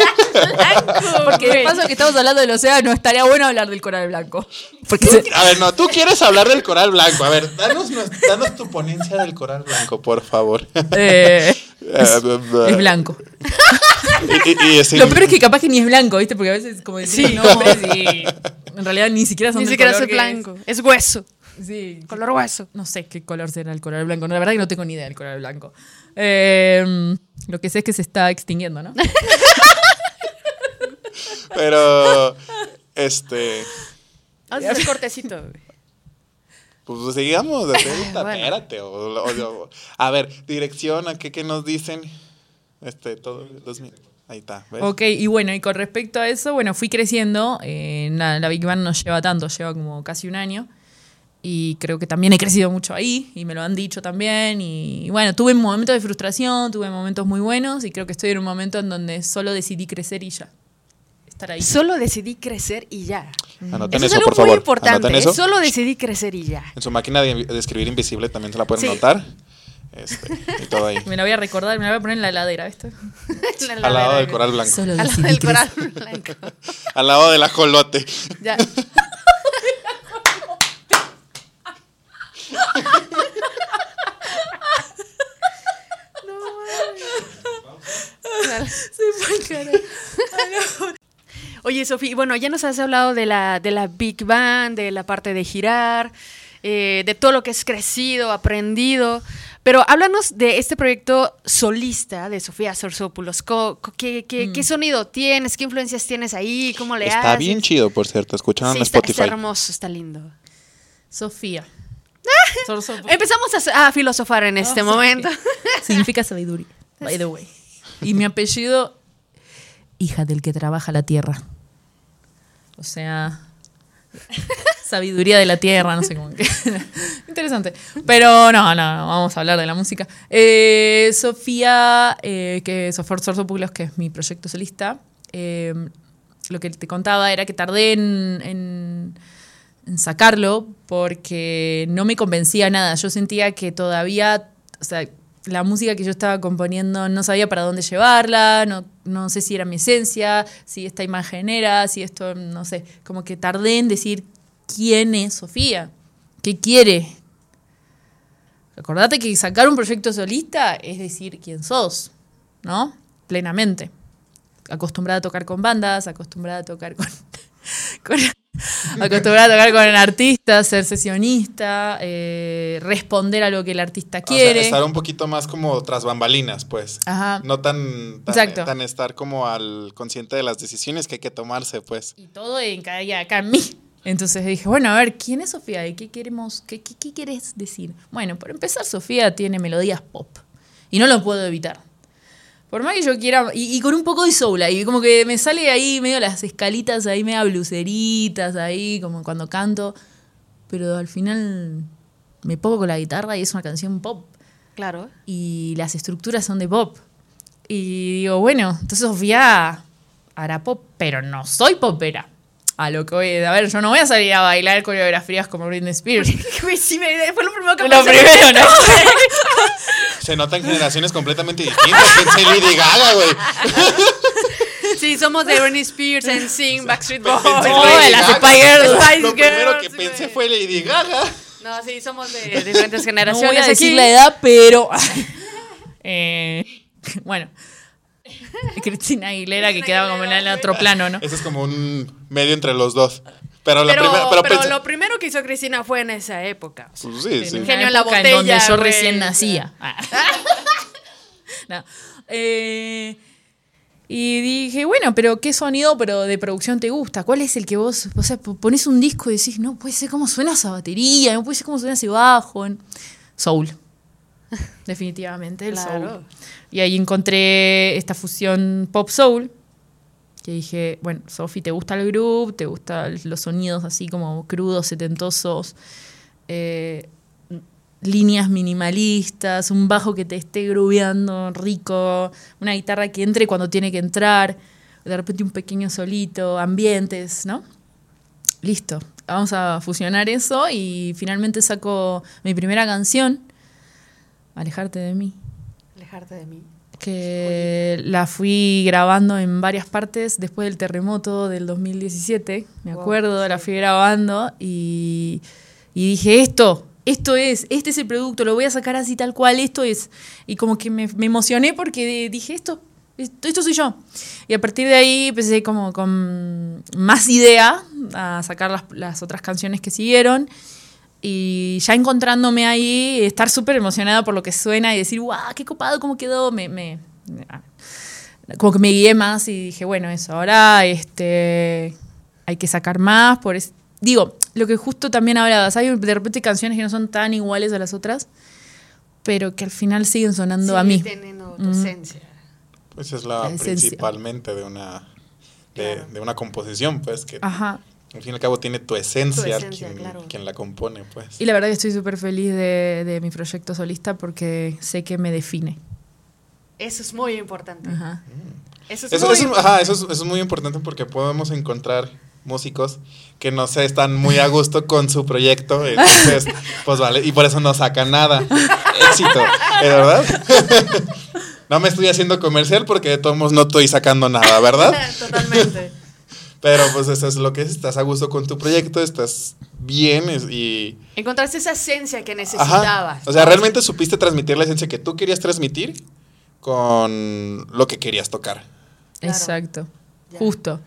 blanco, Porque de paso que estamos hablando del océano, estaría bueno hablar del coral blanco. Porque se- A ver, no, tú quieres hablar del coral blanco. A ver, danos, nos- danos tu ponencia del coral blanco, por favor. eh, es blanco. Y, y- y así- Lo peor es que capaz que ni es blanco, ¿viste? Porque a veces como decimos Sí. nombres y en realidad ni siquiera son Ni siquiera color es blanco. Es hueso. Sí. Color hueso. No sé qué color será el coral blanco. No, la verdad que no tengo ni idea del coral blanco. Eh, lo que sé es que se está extinguiendo, ¿no? Pero, este, Haz ese cortecito. güey. pues sigamos. Espérate, Bueno. espérate, o- o- o- a ver, dirección, ¿a qué, qué nos dicen? Este, todo, dos mil. Ahí está, ¿ves? Ok, y bueno, y con respecto a eso, bueno, fui creciendo. eh, nada, la Big Bang no lleva tanto, lleva como casi un año. Y creo que también he crecido mucho ahí, y me lo han dicho también. Y bueno, tuve momentos de frustración, tuve momentos muy buenos, y creo que estoy en un momento en donde solo decidí crecer y ya. Estar ahí. Solo decidí crecer y ya. Anoten Eso es eso, algo por muy favor. importante. Eso. Solo decidí crecer y ya. En su máquina de, de escribir invisible también se la pueden Sí. anotar. Este, y todo ahí. Me la voy a recordar, me la voy a poner en la heladera, ¿viste? Al lado del coral blanco. Solo Al lado del coral blanco. Al lado del ajolote. Ya. Se fue al carajo. Oye, Sofía, bueno, ya nos has hablado de la, de la Big Bang, de la parte de girar, eh, de todo lo que has crecido, aprendido. Pero háblanos de este proyecto solista de Sofía Sorsopoulos. ¿Qué, qué, qué sonido tienes? ¿Qué influencias tienes ahí? ¿Cómo le haces? Está bien chido, por cierto. Escucharon Sí, en está, Spotify. está hermoso, está lindo. Sofía. Empezamos a, a filosofar en este Oh, momento. Significa sabiduría, by the way. Y mi apellido, hija del que trabaja la tierra. O sea, sabiduría de la tierra, no sé cómo. que- Interesante. Pero no, no, no, vamos a hablar de la música. Eh, Sofía, eh, que es Sofor Sorsopulos, que es mi proyecto solista, eh, lo que te contaba era que tardé en- en en sacarlo porque no me convencía nada. Yo sentía que todavía o sea, la música que yo estaba componiendo no sabía para dónde llevarla, no, no sé si era mi esencia, si esta imagen era, si esto, no sé, como que tardé en decir quién es Sofía, qué quiere. Acordate que sacar un proyecto solista es decir quién sos, ¿no? Plenamente. Acostumbrada a tocar con bandas, acostumbrada a tocar con, con acostumbrada a tocar con el artista, ser sesionista, eh, responder a lo que el artista O sea, quiere. estar un poquito más como tras bambalinas, pues. Ajá. No tan, tan, tan estar como al consciente de las decisiones que hay que tomarse, pues. Y todo en cada día acá en mí. Entonces dije, bueno, a ver, ¿quién es Sofía? ¿Y qué queremos? ¿Qué, qué, qué querés decir? Bueno, por empezar, Sofía tiene melodías pop. Y no lo puedo evitar. Por más que yo quiera, y, y con un poco de soul ahí, como que me sale ahí medio las escalitas ahí, medio bluseritas ahí, como cuando canto. Pero al final me pongo con la guitarra y es una canción pop. Claro. y las estructuras son de pop. Y digo, bueno, entonces Sofía hará pop, pero no soy popera. A lo que voy, a ver, yo no voy a salir a bailar coreografías como Britney Spears. Sí, me- fue lo primero que Lo pensé. primero, ¿no? Se notan generaciones completamente distintas. Pensé en Lady Gaga, güey. Sí, somos de Britney Spears, NSYNC, Backstreet Boys. Oh, Lady las. Spice Lo primero que pensé fue Lady Gaga. No, sí, somos de diferentes No generaciones. voy a decir aquí. la edad, pero... Eh, bueno. Cristina Aguilera, que quedaba como en el otro plano, ¿no? Ese es como un medio entre los dos. Pero la Pero, primera. Pero, pero lo primero que hizo Cristina fue en esa época. o sea, Pues sí, sí. Genio en la botella, donde yo güey. recién nacía. Ah. No. Eh, y dije, bueno, pero ¿qué sonido pero de producción te gusta? ¿Cuál es el que vos, o sea, po- pones un disco y decís, no puede ser cómo suena esa batería, no puede ser cómo suena ese bajo? Soul. Definitivamente, el Claro. soul. Y ahí encontré esta fusión pop soul. Que dije, bueno, Sofi, ¿te gusta el groove? ¿Te gustan los sonidos así como crudos, setentosos? Eh, líneas minimalistas, un bajo que te esté grubeando rico, una guitarra que entre cuando tiene que entrar, de repente un pequeño solito, ambientes, ¿no? Listo, vamos a fusionar eso y finalmente saco mi primera canción, Alejarte de mí, Alejarte de mí. Que la fui grabando en varias partes después del terremoto del 2017, me Wow, acuerdo, la sí. fui grabando y, y dije, esto, esto es, este es el producto, lo voy a sacar así tal cual, esto es. Y como que me, me emocioné porque dije, esto, esto, esto soy yo. Y a partir de ahí empecé como con más idea a sacar las, las otras canciones que siguieron. Y ya encontrándome ahí, estar súper emocionada por lo que suena y decir, guau, qué copado, cómo quedó, me, me- me- como que me guié más y dije, bueno, eso, ahora este, hay que sacar más. Por es- Digo, lo que justo también hablabas, hay de repente canciones que no son tan iguales a las otras, pero que al final siguen sonando a Sigue mí. teniendo tu Mm. esencia. Pues es la, La esencia. principalmente de una. De, Claro. de una composición, pues, que Ajá. Al fin y al cabo tiene tu esencia, Tu esencia, quien, claro. quien la compone, pues. Y la verdad que estoy súper feliz de, de mi proyecto solista porque sé que me define. Eso es muy importante. Ajá. Eso es Eso, muy eso- importante. ajá, eso es, eso es muy importante porque podemos encontrar músicos que no sé, están muy a gusto con su proyecto, entonces, pues vale, y por eso no sacan nada. Éxito, ¿es verdad? no me estoy haciendo comercial porque de todos modos no estoy sacando nada, ¿verdad? Totalmente. Pero pues eso es lo que es, estás a gusto con tu proyecto, estás bien y... Encontraste esa esencia que Ajá. necesitabas. O sea, realmente supiste transmitir la esencia que tú querías transmitir con lo que querías tocar. Claro. Exacto, Ya. justo.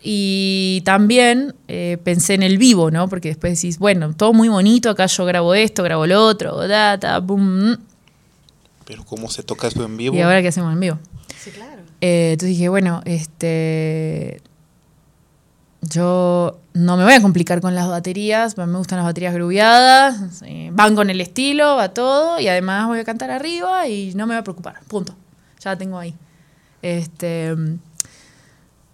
Y también eh, pensé en el vivo, ¿no? Porque después decís, bueno, todo muy bonito, acá yo grabo esto, grabo lo otro, data, boom. Pero ¿cómo se toca eso en vivo? ¿Y ahora qué hacemos en vivo? Sí, claro. Eh, entonces dije, bueno, este. Yo no me voy a complicar con las baterías, me gustan las baterías grubeadas, eh, van con el estilo, va todo, y además voy a cantar arriba y no me voy a preocupar, punto. Ya la tengo ahí. Este.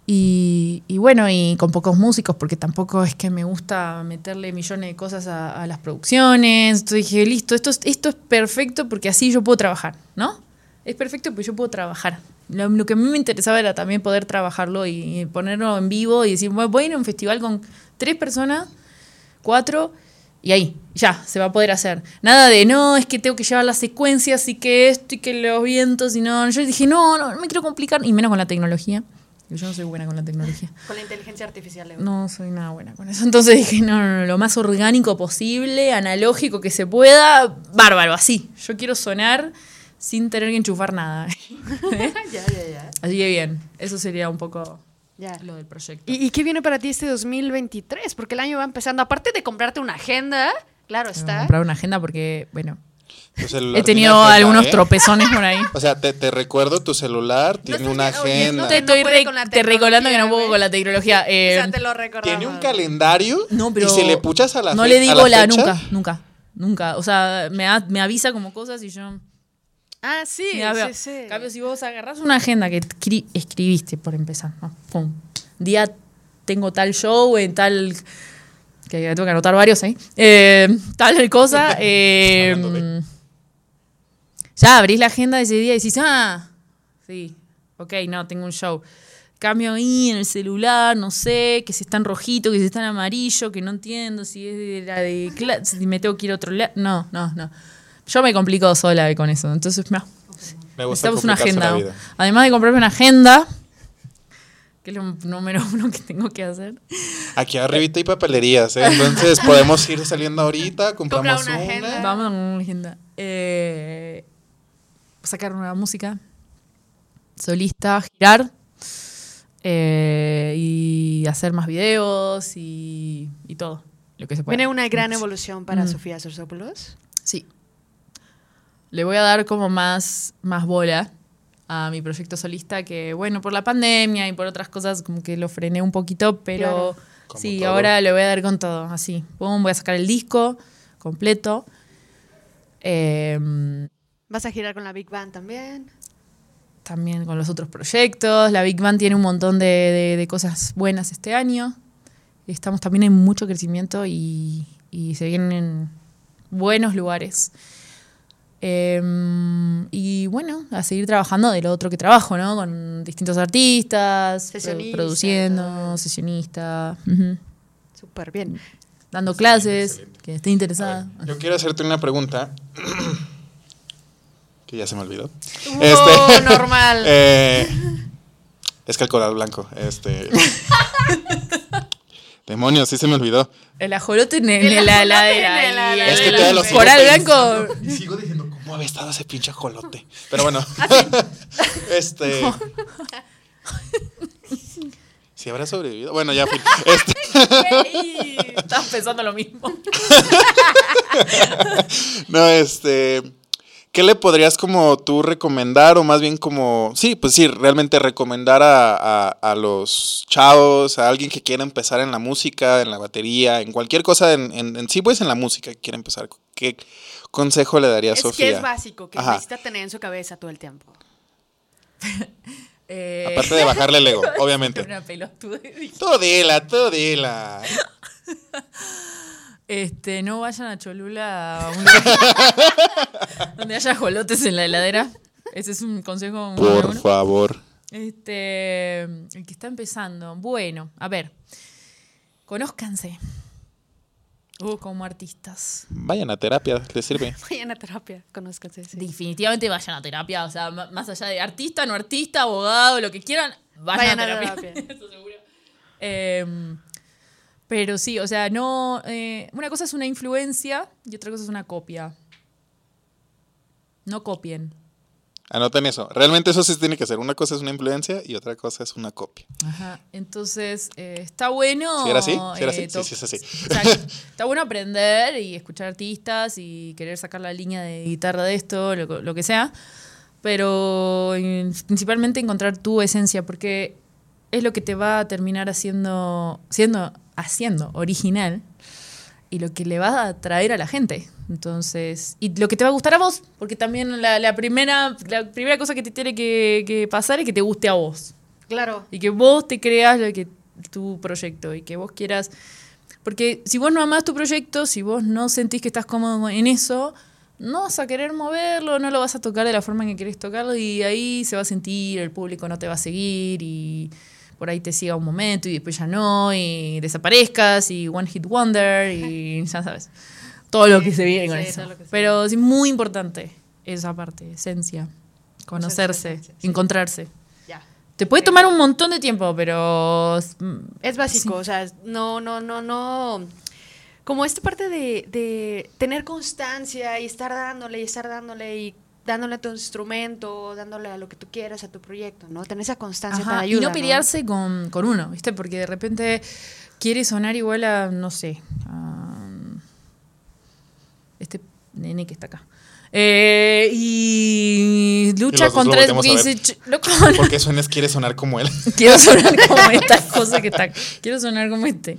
Y, y bueno, y con pocos músicos, porque tampoco es que me gusta meterle millones de cosas a, las producciones. Entonces dije, listo, esto es, esto es perfecto porque así yo puedo trabajar, ¿no? Es perfecto porque yo puedo trabajar. Lo, lo que a mí me interesaba era también poder trabajarlo y, y ponerlo en vivo y decir, "Bueno, voy a ir a un festival con tres personas, cuatro, Y ahí, ya, se va a poder hacer. Nada de, no, es que tengo que llevar las secuencias y que esto y que los vientos y no. Yo dije, no, no, no me quiero complicar, y menos con la tecnología. Yo no soy buena con la tecnología. Con la inteligencia artificial. Leo. No soy nada buena con eso. Entonces dije, no, no, no, lo más orgánico posible, analógico que se pueda, bárbaro, así. Yo quiero sonar sin tener que enchufar nada. ya, ya, ya. Así que bien, eso sería un poco ya. lo del proyecto. ¿Y, ¿Y qué viene para ti este 2023? Porque el año va empezando. Aparte de comprarte una agenda, claro está. comprar una agenda porque, bueno, Tu celular he tiene tenido agenda, algunos ¿eh? tropezones por ahí. O sea, te, te recuerdo, tu celular tiene una agenda. no Te no estoy re- te recordando que no puedo con la tecnología. O eh, sea, te lo recordamos. Tiene un calendario. no, pero Y si le puchas a la No le digo la, fecha, nunca, nunca, nunca. O sea, me, me avisa como cosas y yo... Ah, sí, Mira, sí, sí. Cambio, si vos agarrás una agenda que escri- escribiste por empezar, ¿no? Pum. Día tengo tal show en tal. que tengo que anotar varios ahí. eh, tal cosa. eh, ya abrís la agenda de ese día y decís, ah, sí, ok, no, tengo un show. Cambio ahí en el celular, no sé, que si está en rojito, que si está en amarillo, que no entiendo si es de la de cla- si me tengo que ir a otro lado. No, no, no. Yo me complico sola con eso. Entonces, no. Me gusta Necesitamos una agenda. vida. Además de comprarme una agenda, que es lo número uno que tengo que hacer. Aquí arribita hay papelerías, ¿eh? Entonces podemos ir saliendo ahorita, compramos Compra una una. agenda. Vamos a una agenda. Eh, sacar nueva música, solista, girar eh, y hacer más videos y, y todo lo que se pueda. Viene una gran evolución para Mm. Sofía Sorsopoulos. Sí. Le voy a dar como más, más bola a mi proyecto solista que, bueno, por la pandemia y por otras cosas como que lo frené un poquito, pero Claro. Sí, todo. ahora le voy a dar con todo, así. Voy a sacar el disco completo. Em, Vas a girar con la Big Band también. también con los otros proyectos. La Big Band tiene un montón de, de- de cosas buenas este año. Estamos también en mucho crecimiento y, y se vienen buenos lugares. Em, y bueno, a seguir trabajando de lo otro que trabajo, ¿no? Con distintos artistas, Sesionista produciendo, sesionista, ujú, Súper bien. dando clases, excelente. que esté interesada. Yo quiero hacerte una pregunta. que ya se me olvidó. Wow, Este- normal. Eh, es que el coral blanco. Este. Demonios, sí se me olvidó. El ajolote en, El la heladera. Es que lo coral blanco. Y sigo diciendo, ¿cómo había estado ese pinche ajolote? Pero bueno. este. Si habrá sobrevivido. Bueno, ya fui. Este, Estás pensando lo mismo. no, este. ¿Qué le podrías como tú recomendar? O más bien como. Sí, pues sí, realmente recomendar a, a- a los chavos, a alguien que quiera empezar en la música, en la batería, en cualquier cosa, en, en- en sí, pues en la música que quiera empezar. ¿Qué consejo le daría a es Sofía? que es básico, que Ajá. necesita tener en su cabeza todo el tiempo. Eh, Aparte de bajarle el ego, obviamente. Una pelotudez. Todo dila, todo dila. Este, no vayan a Cholula a un lugar donde haya jolotes en la heladera. Ese es un consejo Por uno. favor. Este, el que está empezando. Bueno, a ver. Conózcanse. Como artistas. Vayan a terapia, les sirve. Vayan a terapia, conózcanse. sí. Definitivamente vayan a terapia. O sea, más allá de artista, no artista, abogado, lo que quieran, vayan, Vayan a a terapia. terapia. Eso seguro. Em, pero sí, o sea, no. eh, una cosa es una influencia y otra cosa es una copia. No copien. Anoten eso. Realmente eso sí tiene que ser. Una cosa es una influencia y otra cosa es una copia. Ajá. Entonces, eh, está bueno. ¿Sí era así? ¿Sí era así? eh, Sí, sí, es así. Exacto. Está bueno aprender y escuchar artistas y querer sacar la línea de guitarra de esto, lo, lo que sea. Pero eh, principalmente encontrar tu esencia, porque es lo que te va a terminar haciendo, siendo, haciendo original y lo que le va a atraer a la gente. Entonces, y lo que te va a gustar a vos, porque también la, la primera, la primera cosa que te tiene que, que pasar es que te guste a vos Claro. y que vos te creas lo que tu proyecto y que vos quieras porque si vos no amás tu proyecto si vos no sentís que estás cómodo en eso no vas a querer moverlo no lo vas a tocar de la forma en que querés tocarlo y ahí se va a sentir el público no te va a seguir y por ahí te siga un momento y después ya no, y desaparezcas, y One Hit Wonder, y ya sabes. Todo lo que se viene con sí, eso. que se Pero sí, muy importante esa parte, esencia. Conocerse, sí. encontrarse. Ya. Te puede tomar un montón de tiempo, pero mm, Es básico, o sea, no, no, no, no. Como esta parte de, de tener constancia y estar dándole y estar dándole y dándole a tu instrumento, dándole a lo que tú quieras, a tu proyecto, ¿no? Tener esa constancia Ajá, te ayuda. y no pelearse Con, con uno, ¿viste? Porque de repente quiere sonar igual a, no sé, a este nene que está acá. Eh, y lucha contra eso volteamos porque a dice, ver. "Ch- loco, no Porque Suenes quiere sonar como él. quiero sonar como esta cosa que está. Quiero sonar como este.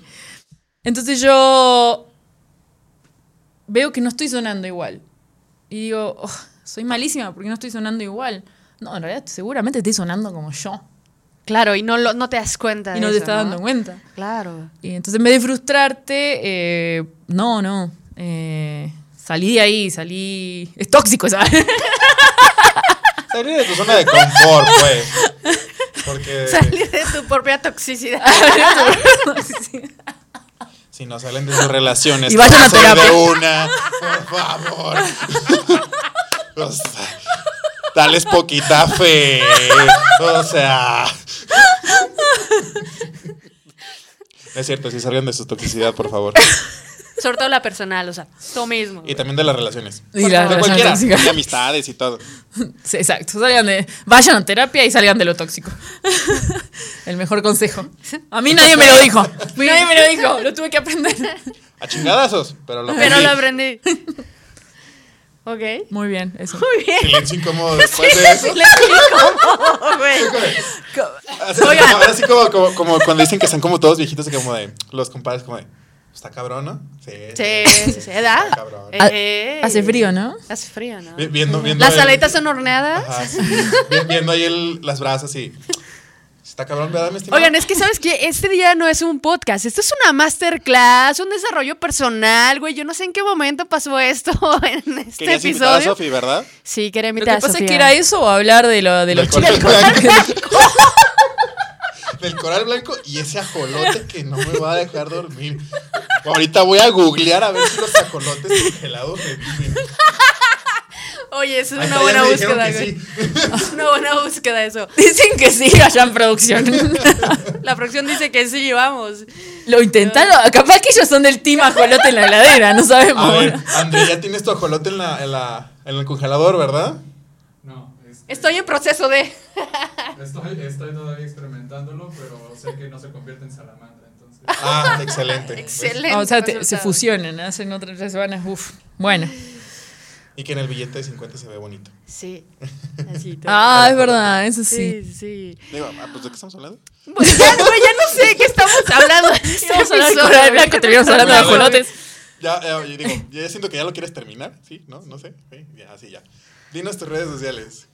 Entonces yo veo que no estoy sonando igual. Y digo, "Oh, soy malísima porque no estoy sonando igual. No, en realidad seguramente estoy sonando como yo. Claro, y no, lo, no te das cuenta. Y de no te estás dando cuenta. Claro. Y entonces en vez de frustrarte, eh, no, no. eh, salí de ahí, salí. Es tóxico, ¿sabes? Salir de tu zona de confort, pues. Porque Salir de tu propia toxicidad. si no salen de sus relaciones, Y vayan a terapia. de una, por favor. O sea, dales poquita fe. O sea. No es cierto, si salgan de su toxicidad, por favor. Sobre todo la personal, o sea, tú mismo. Y también de las relaciones. Y de las relaciones cualquiera, de amistades y todo. Sí, exacto. Salgan de, vayan a terapia y salgan de lo tóxico. El mejor consejo. A mí nadie me lo dijo. Nadie me lo dijo. Lo tuve que aprender. A chingadazos, pero lo Pero lo aprendí. Ok. Muy bien, eso. Muy bien. Silencio incómodo después de eso. Le como, güey. Así, como, ahora sí como, como, como cuando dicen que están como todos viejitos y como de los compadres como de está cabrón, ¿no? Sí. Sí, sí, sí. ¿Edad? Está cabrón. Eh, Hace frío, ¿no? Hace frío, ¿no? Vi- Viendo, viendo Las el- aletas son horneadas. Ajá, sí. Vi- Viendo ahí el- las brasas y está cabrón, ¿verdad, mi estimado? Oigan, es que sabes que este día no es un podcast, esto es una masterclass, un desarrollo personal, güey. Yo no sé en qué momento pasó esto en este Querías invitar a episodio. Sofi, ¿verdad? Sí, quería Lo que invitar a pasa es Sofía. que era eso o hablar de, lo, de los Del chicos. coral blanco. Del coral blanco y ese ajolote que no me va a dejar dormir. Ahorita voy a googlear a ver si los ajolotes congelados me viven. Oye, eso es una buena búsqueda, que güey. sí. Es una buena búsqueda eso. Dicen que sí, allá en producción. La producción dice que sí, vamos. Lo intentaron. Capaz que ellos son del team ajolote en la heladera, no sabemos. A ver, André, ya tienes tu ajolote en, la, en, la, en el congelador, ¿verdad? No, este, Estoy en proceso de. estoy, estoy todavía experimentándolo, pero sé que no se convierte en salamandra, entonces. Ah, excelente. Excelente. Ah, o sea, te- se fusionan, hacen otras tres semanas. Uf. Bueno. Y que en el billete de 50 se ve bonito. Sí. Así. Ah, es verdad, eso sí. sí, sí. Digo, ah, pues ¿de qué estamos hablando? Bueno, ya, no sé de qué estamos hablando. a hablar de blanco, terminamos hablando de ajolotes. Ya, ya, yo digo, ya siento que ya lo quieres terminar, ¿sí? ¿No? No sé. Sí, ya, así ya. Dinos tus redes sociales.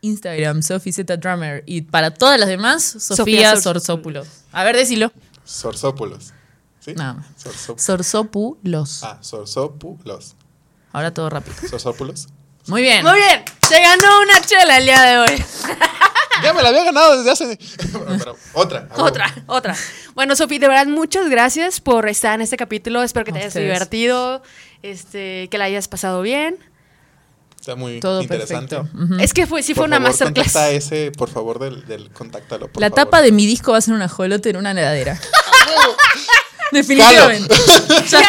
Instagram, Sophie Z Drummer. Y para todas las demás, Sofía Sofía Sorsópulos. A ver, decilo. Sorsópulos. ¿Sí? No. Sorsópulos. Ah, Sorsópulos. Ahora todo rápido. Sorsópulos. Muy bien. Muy bien, se ganó una chela el día de hoy. Ya me la había ganado desde hace. Pero otra. Otra, otra. Bueno, Sofi, de verdad, muchas gracias por estar en este capítulo. Espero que te A hayas ustedes. divertido, este, que la hayas pasado bien. Está muy Todo interesante. perfecto. Ujú. Es que fue, sí Por fue una favor, masterclass. Contacta ese, por favor, del, del contáctalo. por La favor. tapa de mi disco va a ser un ajolote en una heladera. Definitivamente. Ya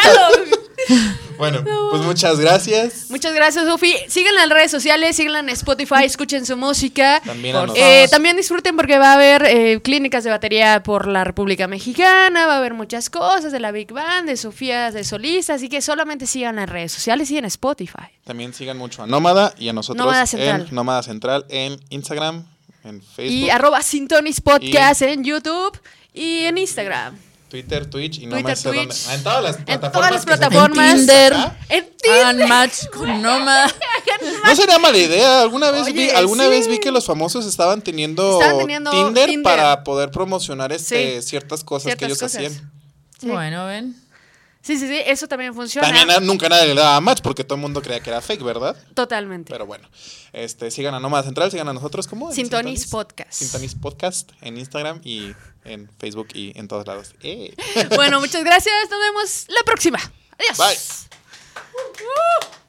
Bueno, pues muchas gracias. Muchas gracias, Sofi. Síganla en redes sociales, síganla en Spotify, escuchen su música. También a. Eh, también disfruten porque va a haber eh, clínicas de batería por la República Mexicana, va a haber muchas cosas de la Big Band, de Sofía, de solista, así que solamente síganla en redes sociales y en Spotify. También sigan mucho a Nómada y a nosotros Nómada Central. en Nómada Central en Instagram, en Facebook, Y arroba Sintonis Podcast en YouTube y en Instagram. Twitter, Twitch y no Twitter, más Dónde. En todas las plataformas. En todas las plataformas. En Tinder. ¿Ah? En Tinder. Hagan match con Noma. no sería mala idea. Alguna vez vi, alguna vez vi que los famosos estaban teniendo, Tinder, para poder promocionar este, ciertas cosas que ellos hacían. Bueno, ven. Sí, sí, sí, eso también funciona. También nunca nadie le daba match porque todo el mundo creía que era fake, ¿verdad? Totalmente. Pero bueno, este, sigan a Nómada Central, sigan a nosotros como Sintonis, Sintonis Podcast. Sintonis Podcast en Instagram y en Facebook y en todos lados. Eh. Bueno, muchas gracias. Nos vemos la próxima. Adiós. Bye. Uh, uh.